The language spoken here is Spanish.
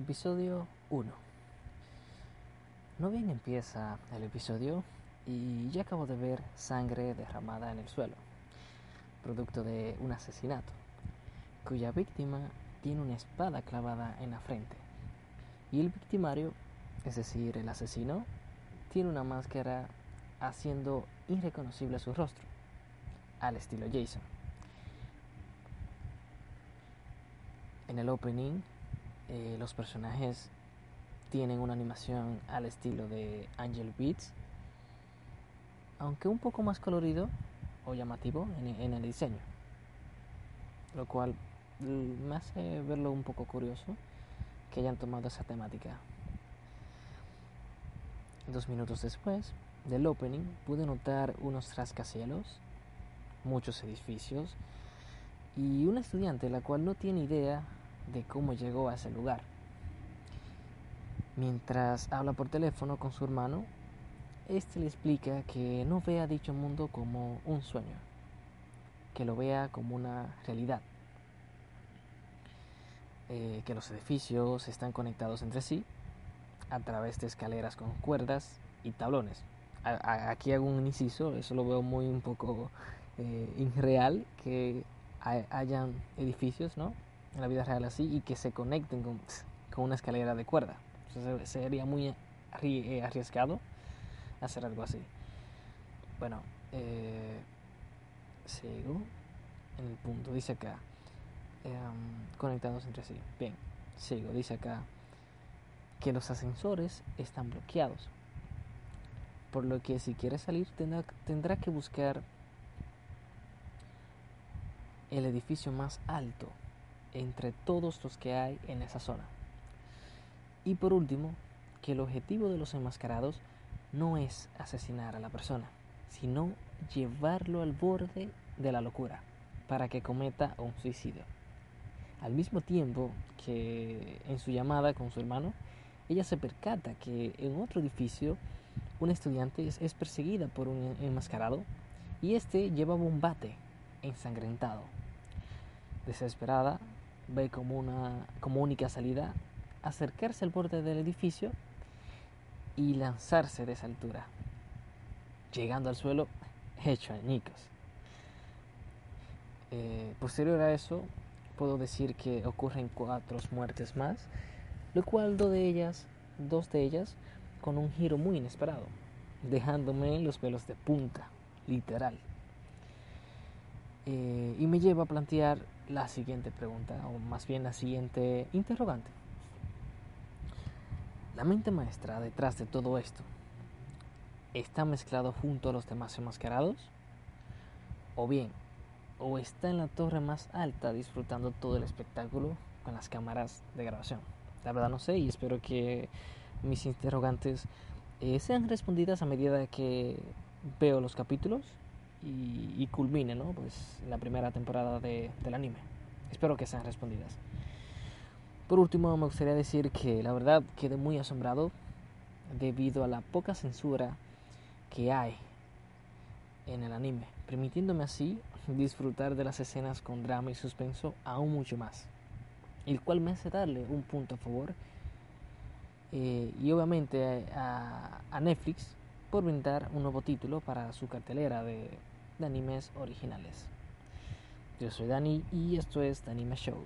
Episodio 1. No bien empieza el episodio y ya acabo de ver sangre derramada en el suelo, producto de un asesinato, cuya víctima tiene una espada clavada en la frente. Y el victimario, es decir, el asesino, tiene una máscara haciendo irreconocible su rostro, al estilo Jason. En el opening eh, los personajes tienen una animación al estilo de Angel Beats, aunque un poco más colorido o llamativo en, el diseño, lo cual me hace verlo un poco curioso que hayan tomado esa temática. Dos minutos después del opening pude notar unos rascacielos, muchos edificios y una estudiante la cual no tiene idea de cómo llegó a ese lugar. Mientras habla por teléfono con su hermano, este le explica que no vea dicho mundo como un sueño, que lo vea como una realidad, eh, que los edificios están conectados entre sí a través de escaleras con cuerdas y tablones. aquí hago un inciso, eso lo veo muy un poco eh, irreal, que hayan edificios, ¿no? En la vida real así y que se conecten con, con una escalera de cuerda. sería muy eh, arriesgado hacer algo así. Bueno, eh, sigo en el punto. Dice acá, em, conectados entre sí. Bien, sigo. Dice acá que los ascensores están bloqueados. Por lo que si quiere salir tendrá, tendrá que buscar el edificio más alto entre todos los que hay en esa zona. Y por último, que el objetivo de los enmascarados no es asesinar a la persona, sino llevarlo al borde de la locura para que cometa un suicidio. Al mismo tiempo que en su llamada con su hermano, ella se percata que en otro edificio una estudiante es, perseguida por un enmascarado y este lleva un bate ensangrentado. Desesperada, ve como una como única salida acercarse al borde del edificio y lanzarse de esa altura, llegando al suelo hecho añicos. Eh, posterior a eso, puedo decir que ocurren cuatro muertes más, lo cual dos de ellas, dos de ellas, con un giro muy inesperado, dejándome los pelos de punta, literal. Eh, y me lleva a plantear la siguiente pregunta, o más bien la siguiente interrogante. La mente maestra detrás de todo esto, ¿está mezclado junto a los demás enmascarados? ¿O bien, o está en la torre más alta disfrutando todo el espectáculo con las cámaras de grabación? La verdad no sé y espero que mis interrogantes eh, sean respondidas a medida que veo los capítulos y, culmine ¿no? pues, la primera temporada de, del anime. Espero que sean respondidas. Por último, me gustaría decir que la verdad quedé muy asombrado debido a la poca censura que hay en el anime, permitiéndome así disfrutar de las escenas con drama y suspenso aún mucho más, el cual me hace darle un punto a favor eh, y obviamente a Netflix por brindar un nuevo título para su cartelera de, animes originales. Yo soy Dani y esto es The Anime Show.